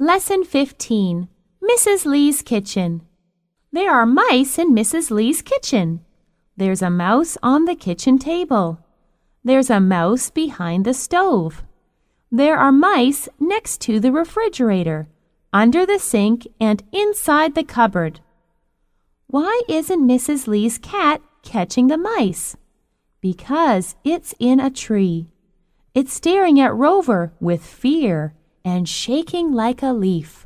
Lesson 15 Mrs. Lee's Kitchen. There are mice in Mrs. Lee's kitchen. There's a mouse on the kitchen table. There's a mouse behind the stove. There are mice next to the refrigerator, under the sink, and inside the cupboard. Why isn't Mrs. Lee's cat catching the mice? Because it's in a tree. It's staring at Rover with fear and shaking like a leaf.